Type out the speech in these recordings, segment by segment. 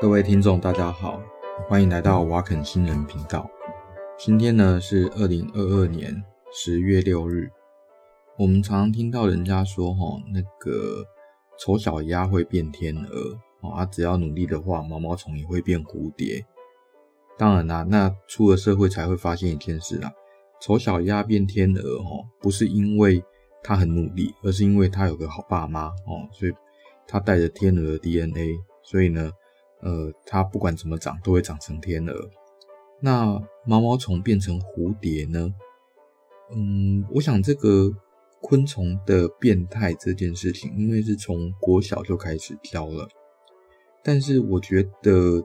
各位听众，大家好，欢迎来到瓦肯新人频道。今天呢是二零二二年十月六日。我们常常听到人家说，哈，那个丑小鸭会变天鹅，啊，只要努力的话，毛毛虫也会变蝴蝶。当然啦，那出了社会才会发现一件事啦，丑小鸭变天鹅，哈，不是因为它很努力，而是因为它有个好爸妈，哦，所以它带着天鹅的 DNA，所以呢。呃，它不管怎么长，都会长成天鹅。那毛毛虫变成蝴蝶呢？嗯，我想这个昆虫的变态这件事情，因为是从国小就开始教了，但是我觉得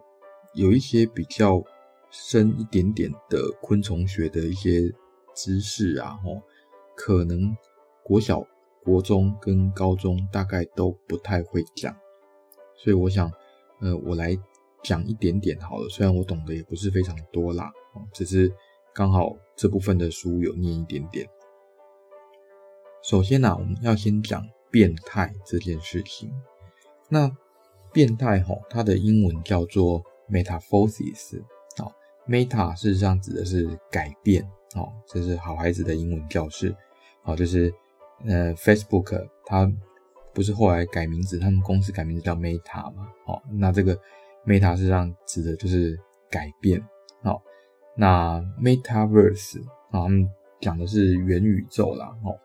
有一些比较深一点点的昆虫学的一些知识啊，哦，可能国小、国中跟高中大概都不太会讲，所以我想。呃，我来讲一点点好了，虽然我懂得也不是非常多啦，只是刚好这部分的书有念一点点。首先呢，我们要先讲变态这件事情。那变态齁，它的英文叫做 metamorphosis，啊，meta 事实上指的是改变，哦，这是好孩子的英文教室，好，就是呃 Facebook 它。不是后来改名字，他们公司改名字叫 Meta 嘛？好，那这个 Meta 实际上指的就是改变。好，那 Metaverse 啊，他们讲的是元宇宙啦。哦，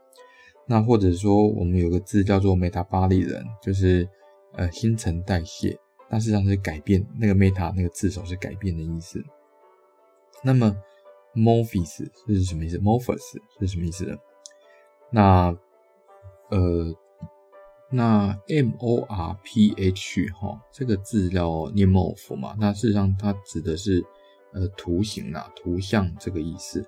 那或者说我们有个字叫做 Meta 巴黎人，就是呃新陈代谢，那实际上是改变。那个 Meta 那个字首是改变的意思。那么 Morphis 是什么意思？Morphis 是什么意思呢？那呃。那 M O R P H 哈，这个字叫念 morph 嘛，那事实上它指的是呃图形啦、图像这个意思。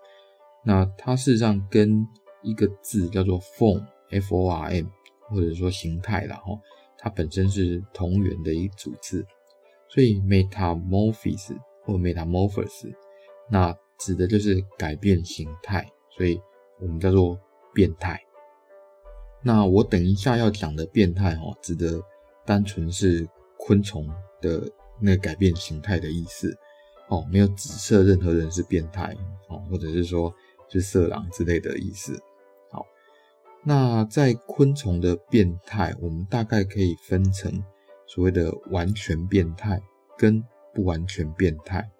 那它事实上跟一个字叫做 form F O R M 或者说形态啦哈，它本身是同源的一组字，所以 metamorphosis 或 metamorphosis 那指的就是改变形态，所以我们叫做变态。那我等一下要讲的变态哦，指的单纯是昆虫的那个改变形态的意思哦，没有指涉任何人是变态哦，或者是说是色狼之类的意思。好，那在昆虫的变态，我们大概可以分成所谓的完全变态跟不完全变态。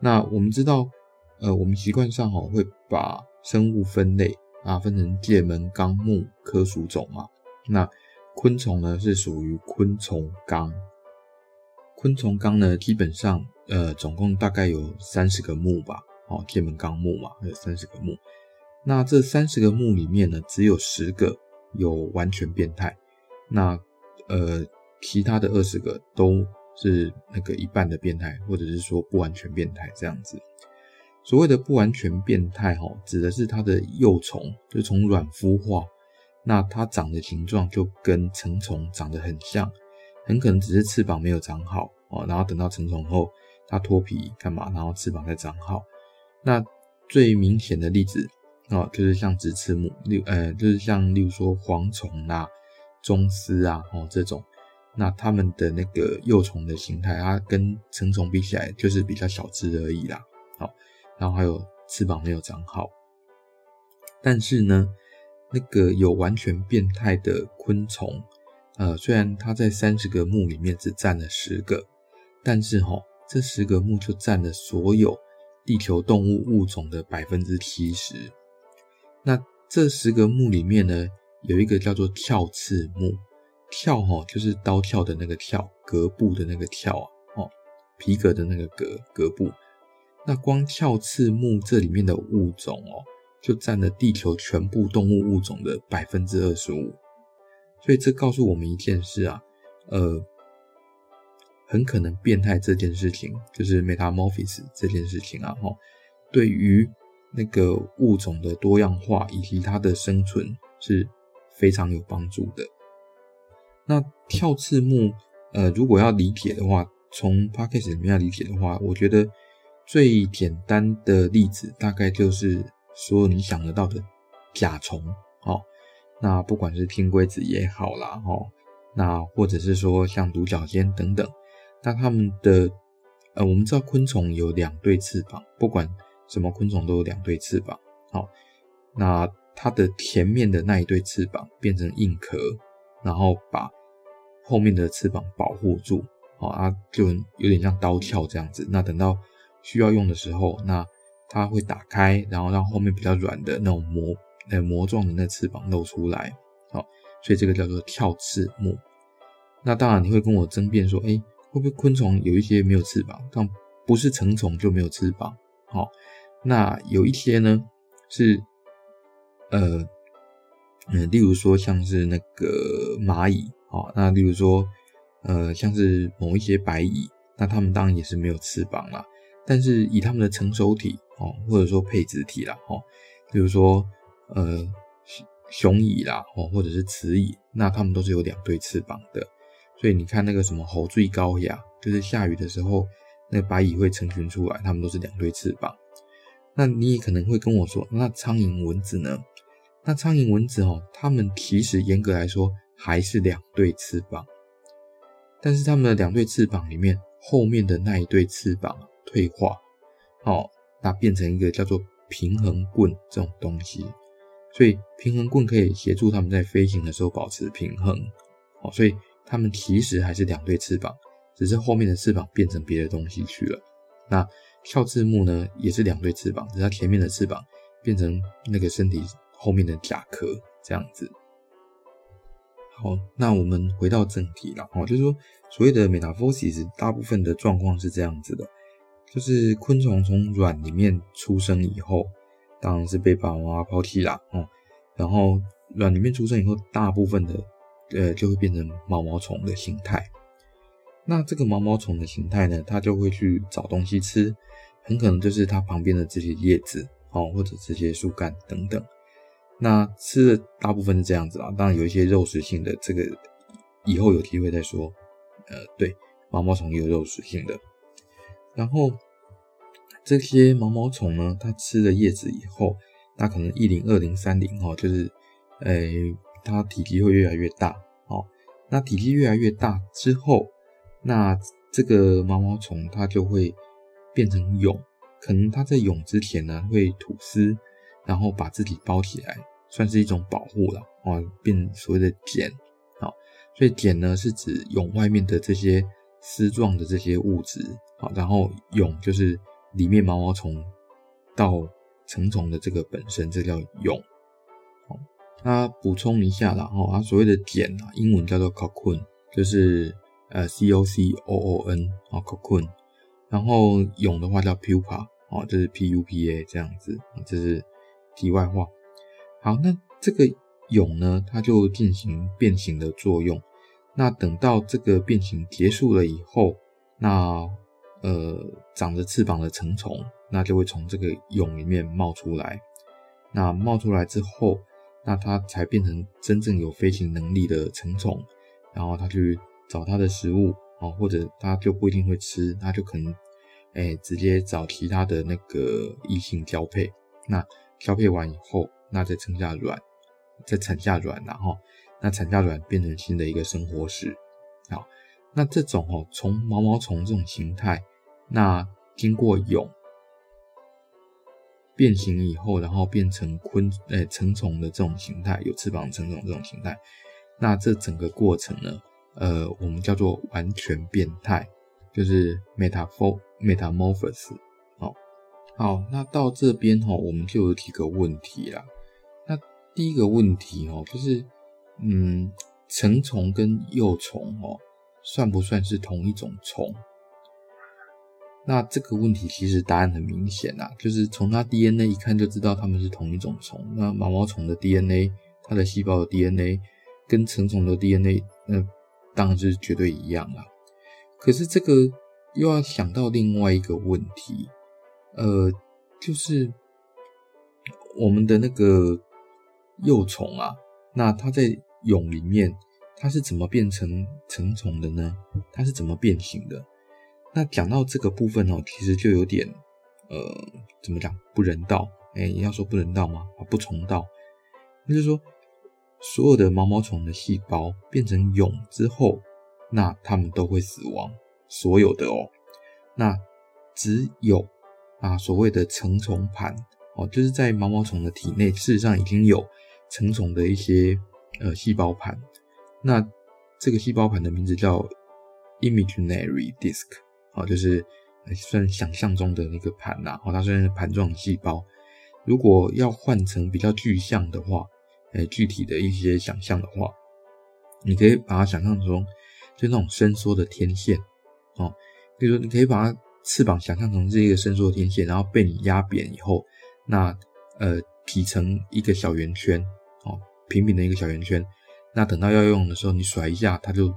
那我们知道，呃，我们习惯上哦会把生物分类。啊，分成界门纲目科属种嘛。那昆虫呢是属于昆虫纲。昆虫纲呢，基本上呃，总共大概有三十个目吧。哦，界门纲目嘛，有三十个目。那这三十个目里面呢，只有十个有完全变态。那呃，其他的二十个都是那个一半的变态，或者是说不完全变态这样子。所谓的不完全变态，哈，指的是它的幼虫，就从卵孵化，那它长的形状就跟成虫长得很像，很可能只是翅膀没有长好，哦，然后等到成虫后，它脱皮干嘛，然后翅膀再长好。那最明显的例子，哦，就是像直翅目，例呃，就是像例如说蝗虫啊、螽斯啊，哦这种，那它们的那个幼虫的形态，它跟成虫比起来，就是比较小只而已啦，好。然后还有翅膀没有长好，但是呢，那个有完全变态的昆虫，呃，虽然它在三十个目里面只占了十个，但是齁，这十个目就占了所有地球动物物种的百分之七十。那这十个目里面呢，有一个叫做鞘翅目，鞘齁就是刀鞘的那个鞘，革部的那个鞘啊，哦，皮革的那个革，革部。那光鞘翅目这里面的物种哦，就占了地球全部动物物种的百分之二十五，所以这告诉我们一件事啊，呃，很可能变态这件事情，就是 metamorphosis 这件事情啊，哈，对于那个物种的多样化以及它的生存是非常有帮助的。那鞘翅目，呃，如果要理解的话，从 Podcast 里面要理解的话，我觉得。最简单的例子，大概就是所有你想得到的甲虫，哦，那不管是天龟子也好啦，哦，那或者是说像独角仙等等，那它们的呃，我们知道昆虫有两对翅膀，不管什么昆虫都有两对翅膀。好，那它的前面的那一对翅膀变成硬壳，然后把后面的翅膀保护住。啊，就有点像刀鞘这样子。那等到需要用的时候，那它会打开，然后让后面比较软的那种膜呃膜状的那翅膀露出来。好，所以这个叫做跳翅目。那当然你会跟我争辩说，哎，会不会昆虫有一些没有翅膀？但不是成虫就没有翅膀。好，那有一些呢是呃呃，例如说像是那个蚂蚁。好，那例如说。呃，像是某一些白蚁，那它们当然也是没有翅膀啦。但是以它们的成熟体哦，或者说配子体啦，哦，比如说呃雄蚁啦，哦，或者是雌蚁，那它们都是有两对翅膀的。所以你看那个什么猴最高呀，就是下雨的时候，那白蚁会成群出来，它们都是两对翅膀。那你也可能会跟我说，那苍蝇蚊子呢？那苍蝇蚊子哦，它们其实严格来说还是两对翅膀。但是它们的两对翅膀里面，后面的那一对翅膀退化，哦，那变成一个叫做平衡棍这种东西，所以平衡棍可以协助它们在飞行的时候保持平衡，哦，所以它们其实还是两对翅膀，只是后面的翅膀变成别的东西去了。那跳翅目呢，也是两对翅膀，只是它前面的翅膀变成那个身体后面的甲壳这样子。好，那我们回到正题了。哦，就是说，所谓的美达科，其实大部分的状况是这样子的，就是昆虫从卵里面出生以后，当然是被爸爸妈妈抛弃啦。哦，然后卵里面出生以后，大部分的呃就会变成毛毛虫的形态。那这个毛毛虫的形态呢，它就会去找东西吃，很可能就是它旁边的这些叶子，哦，或者这些树干等等。那吃的大部分是这样子啊，当然有一些肉食性的，这个以后有机会再说。呃，对，毛毛虫也有肉食性的。然后这些毛毛虫呢，它吃了叶子以后，那可能一零、二零、三零哦，就是，呃，它体积会越来越大哦。那体积越来越大之后，那这个毛毛虫它就会变成蛹，可能它在蛹之前呢会吐丝。然后把自己包起来，算是一种保护了啊，变所谓的茧啊。所以茧呢是指蛹外面的这些丝状的这些物质啊，然后蛹就是里面毛毛虫到成虫的这个本身，这叫蛹。好，那补充一下啦，哈，啊，所谓的茧啊，英文叫做 cocoon，就是呃 c o c o o n 啊 cocoon，然后蛹的话叫 pupa 啊，就是 p u p a 这样子，这是。题外话，好，那这个蛹呢，它就进行变形的作用。那等到这个变形结束了以后，那呃长着翅膀的成虫，那就会从这个蛹里面冒出来。那冒出来之后，那它才变成真正有飞行能力的成虫。然后它去找它的食物啊，或者它就不一定会吃，它就可能哎直接找其他的那个异性交配。那交配完以后，那再生下卵，再产下卵，然后那产下卵变成新的一个生活史。好，那这种哦，从毛毛虫这种形态，那经过蛹变形以后，然后变成昆诶成虫的这种形态，有翅膀成虫这种形态，那这整个过程呢，呃，我们叫做完全变态，就是 metaphor metamorphosis。好，那到这边哈，我们就有几个问题啦。那第一个问题哦，就是，嗯，成虫跟幼虫哦，算不算是同一种虫？那这个问题其实答案很明显啦，就是从它 DNA 一看就知道它们是同一种虫。那毛毛虫的 DNA，它的细胞的 DNA 跟成虫的 DNA，那当然是绝对一样啦。可是这个又要想到另外一个问题。呃，就是我们的那个幼虫啊，那它在蛹里面，它是怎么变成成虫的呢？它是怎么变形的？那讲到这个部分哦，其实就有点呃，怎么讲不人道？哎，要说不人道吗？啊，不崇道。就是说，所有的毛毛虫的细胞变成蛹之后，那它们都会死亡，所有的哦。那只有啊所谓的成虫盘哦，就是在毛毛虫的体内，事实上已经有成虫的一些呃细胞盘。那这个细胞盘的名字叫 imaginary disk，啊，就是算想象中的那个盘呐。哦，它虽然是盘状细胞，如果要换成比较具象的话，呃，具体的一些想象的话，你可以把它想象成就那种伸缩的天线，哦，比如说你可以把它翅膀想象成是一个伸缩天线，然后被你压扁以后，那呃劈成一个小圆圈，平平的一个小圆圈，那等到要用的时候，你甩一下，它就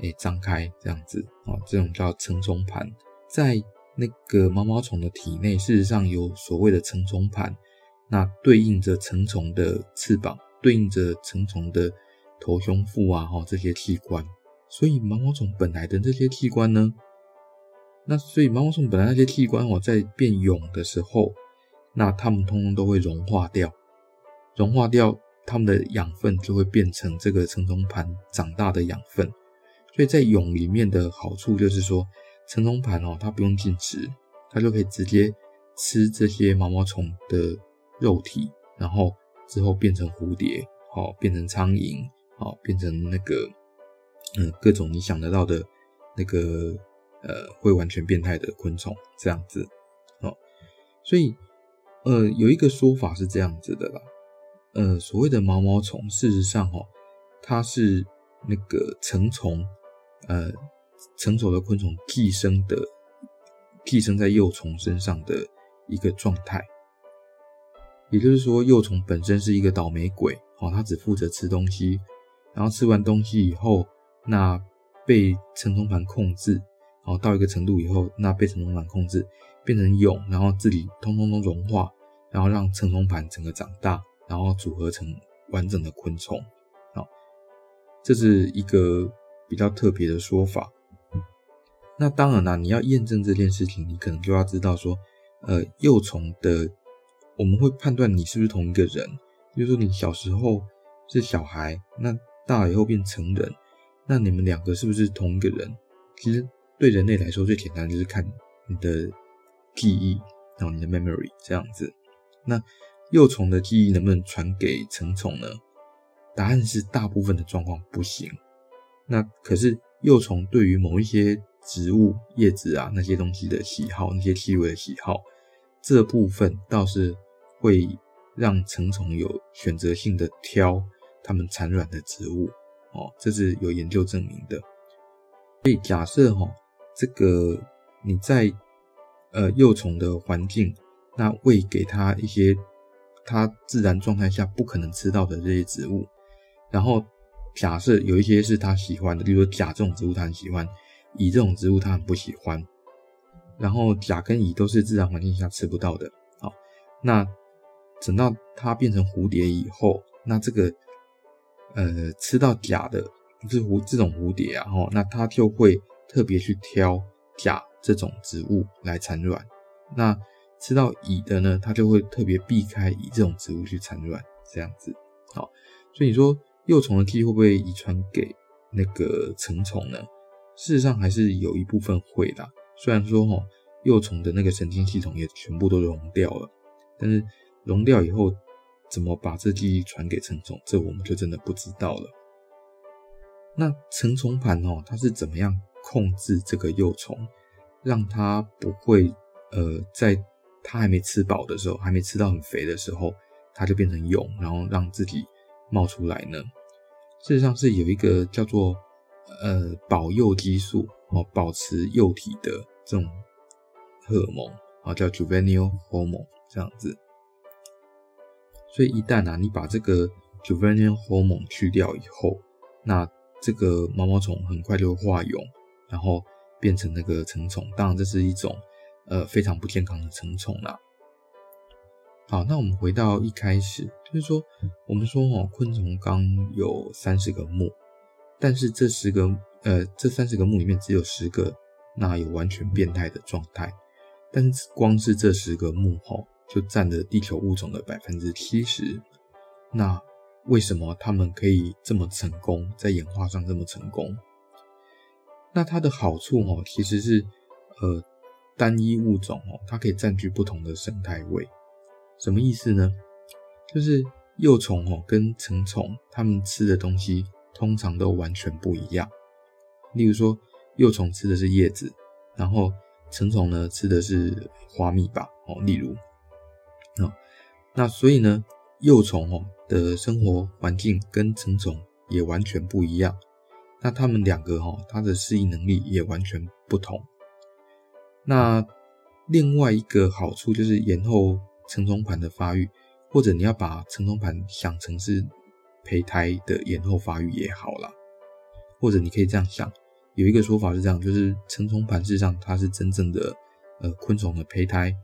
诶张开这样子，哦，这种叫成虫盘，在那个毛毛虫的体内，事实上有所谓的成虫盘，那对应着成虫的翅膀。对应着成虫的头、胸、腹啊，哈，这些器官，所以毛毛虫本来的这些器官呢，那所以毛毛虫本来那些器官哦，在变蛹的时候，那它们通通都会融化掉，融化掉它们的养分就会变成这个成虫盘长大的养分，所以在蛹里面的好处就是说，成虫盘哦，它不用进食，它就可以直接吃这些毛毛虫的肉体，然后。之后变成蝴蝶，好，变成苍蝇，好，变成那个，嗯，各种你想得到的，那个，呃，会完全变态的昆虫，这样子，哦，所以，呃，有一个说法是这样子的啦，呃，所谓的毛毛虫，事实上，哈，它是那个成虫，呃，成熟的昆虫寄生的，寄生在幼虫身上的一个状态。也就是说，幼虫本身是一个倒霉鬼，哦，它只负责吃东西，然后吃完东西以后，那被成虫盘控制，然后到一个程度以后，那被成虫盘控制，变成蛹，然后自己通通都融化，然后让成虫盘整个长大，然后组合成完整的昆虫，好，这是一个比较特别的说法。那当然啦，你要验证这件事情，你可能就要知道说，呃，幼虫的。我们会判断你是不是同一个人，比如说你小时候是小孩，那大了以后变成人，那你们两个是不是同一个人？其实对人类来说最简单就是看你的记忆，然后你的 memory 这样子。那幼虫的记忆能不能传给成虫呢？答案是大部分的状况不行。那可是幼虫对于某一些植物叶子啊那些东西的喜好，那些气味的喜好，这部分倒是。会让成虫有选择性的挑它们产卵的植物哦，这是有研究证明的。所以假设哈，这个你在呃幼虫的环境，那喂给它一些它自然状态下不可能吃到的这些植物，然后假设有一些是它喜欢的，比如说甲这种植物它很喜欢，乙这种植物它很不喜欢，然后甲跟乙都是自然环境下吃不到的，好，那。等到它变成蝴蝶以后，那这个呃吃到甲的，就是蝴这种蝴蝶啊，吼，那它就会特别去挑甲这种植物来产卵。那吃到乙的呢，它就会特别避开乙这种植物去产卵，这样子。好，所以你说幼虫的记忆会不会遗传给那个成虫呢？事实上还是有一部分会的。虽然说吼，幼虫的那个神经系统也全部都融掉了，但是。融掉以后，怎么把这记忆传给成虫？这我们就真的不知道了。那成虫盘哦，它是怎么样控制这个幼虫，让它不会呃，在它还没吃饱的时候，还没吃到很肥的时候，它就变成蛹，然后让自己冒出来呢？事实上是有一个叫做呃保幼激素哦，保持幼体的这种荷尔蒙啊，叫 juvenile hormone 这样子。所以一旦啊，你把这个 juvenile hormone 去掉以后，那这个毛毛虫很快就会化蛹，然后变成那个成虫。当然，这是一种呃非常不健康的成虫啦。好，那我们回到一开始，就是说我们说哦，昆虫纲有三十个目，但是这十个呃这三十个目里面只有十个那有完全变态的状态，但是光是这十个目吼。就占了地球物种的百分之七十。那为什么他们可以这么成功，在演化上这么成功？那它的好处哦，其实是呃单一物种哦，它可以占据不同的生态位。什么意思呢？就是幼虫哦跟成虫，它们吃的东西通常都完全不一样。例如说，幼虫吃的是叶子，然后成虫呢吃的是花蜜吧。哦，例如，哦，那所以呢，幼虫哦的生活环境跟成虫也完全不一样。那它们两个哈，它的适应能力也完全不同。那另外一个好处就是延后成虫盘的发育，或者你要把成虫盘想成是胚胎的延后发育也好啦。或者你可以这样想，有一个说法是这样，就是成虫盘事实上它是真正的呃昆虫的胚胎，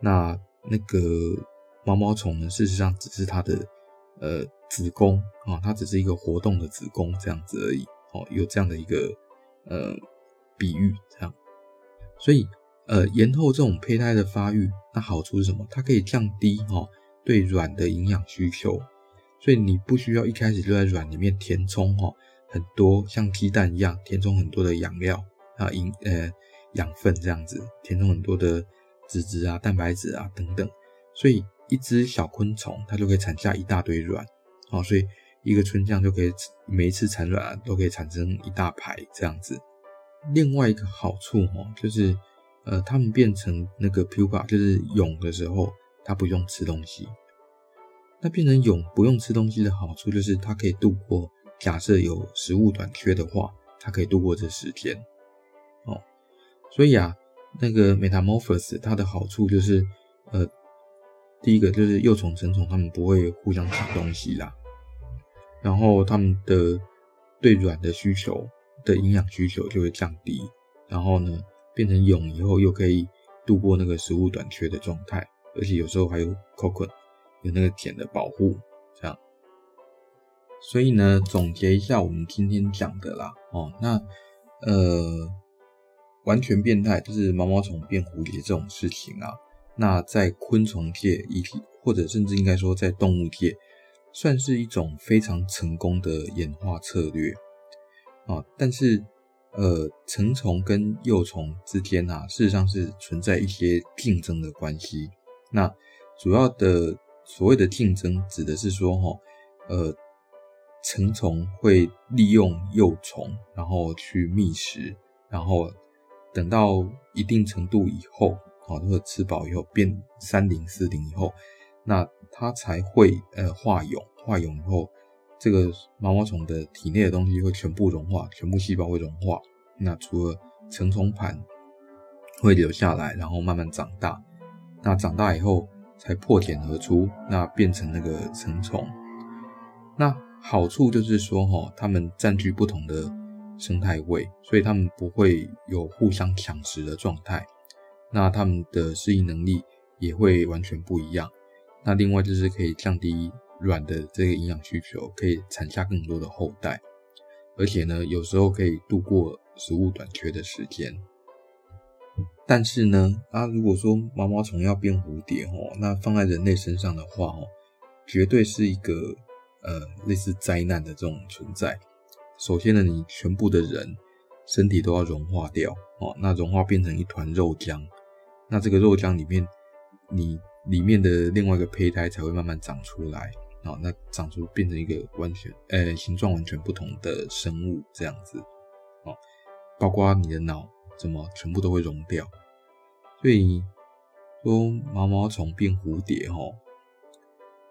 那那个毛毛虫呢，事实上只是它的呃子宫啊，它只是一个活动的子宫这样子而已。哦，有这样的一个呃比喻，这样，所以呃延后这种胚胎的发育，那好处是什么？它可以降低哦对卵的营养需求，所以你不需要一开始就在卵里面填充哦很多像鸡蛋一样填充很多的养料啊营呃养分这样子，填充很多的脂质啊蛋白质啊等等，所以一只小昆虫它就可以产下一大堆卵，哦，所以。一个春象就可以每一次产卵，都可以产生一大排这样子。另外一个好处哦，就是呃，他们变成那个 pupa，就是蛹的时候，它不用吃东西。那变成蛹不用吃东西的好处，就是它可以度过假设有食物短缺的话，它可以度过这时间哦。所以啊，那个 metamorphosis 它的好处就是呃，第一个就是幼虫、成虫它们不会互相抢东西啦。然后它们的对卵的需求的营养需求就会降低，然后呢，变成蛹以后又可以度过那个食物短缺的状态，而且有时候还有 cocoon 有那个茧的保护，这样。所以呢，总结一下我们今天讲的啦，哦，那呃，完全变态就是毛毛虫变蝴蝶这种事情啊，那在昆虫界以及或者甚至应该说在动物界。算是一种非常成功的演化策略啊，但是呃，成虫跟幼虫之间啊，事实上是存在一些竞争的关系。那主要的所谓的竞争，指的是说哈，呃，成虫会利用幼虫，然后去觅食，然后等到一定程度以后，啊，或者吃饱以后变三龄四龄以后。那它才会呃化蛹，化蛹以后，这个毛毛虫的体内的东西会全部融化，全部细胞会融化。那除了成虫盘会留下来，然后慢慢长大。那长大以后才破茧而出，那变成那个成虫。那好处就是说哈，它们占据不同的生态位，所以它们不会有互相抢食的状态。那它们的适应能力也会完全不一样。那另外就是可以降低卵的这个营养需求，可以产下更多的后代，而且呢，有时候可以度过食物短缺的时间。但是呢，啊，如果说毛毛虫要变蝴蝶哦，那放在人类身上的话哦，绝对是一个呃类似灾难的这种存在。首先呢，你全部的人身体都要融化掉哦，那融化变成一团肉浆，那这个肉浆里面你。里面的另外一个胚胎才会慢慢长出来，哦，那长出变成一个完全，呃、形状完全不同的生物这样子，哦，包括你的脑怎么全部都会融掉，所以说毛毛虫变蝴蝶，哦，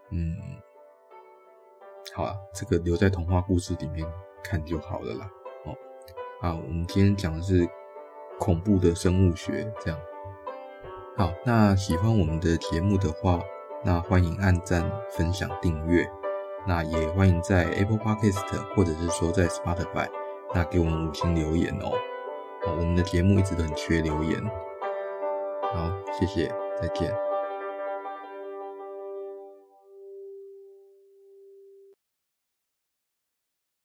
嗯，好啊，这个留在童话故事里面看就好了啦，哦，啊，我们今天讲的是恐怖的生物学，这样。好，那喜欢我们的节目的话，那欢迎按赞、分享、订阅。那也欢迎在 Apple Podcast 或者是说在 Spotify，那给我们五星留言哦。我们的节目一直都很缺留言。好，谢谢，再见。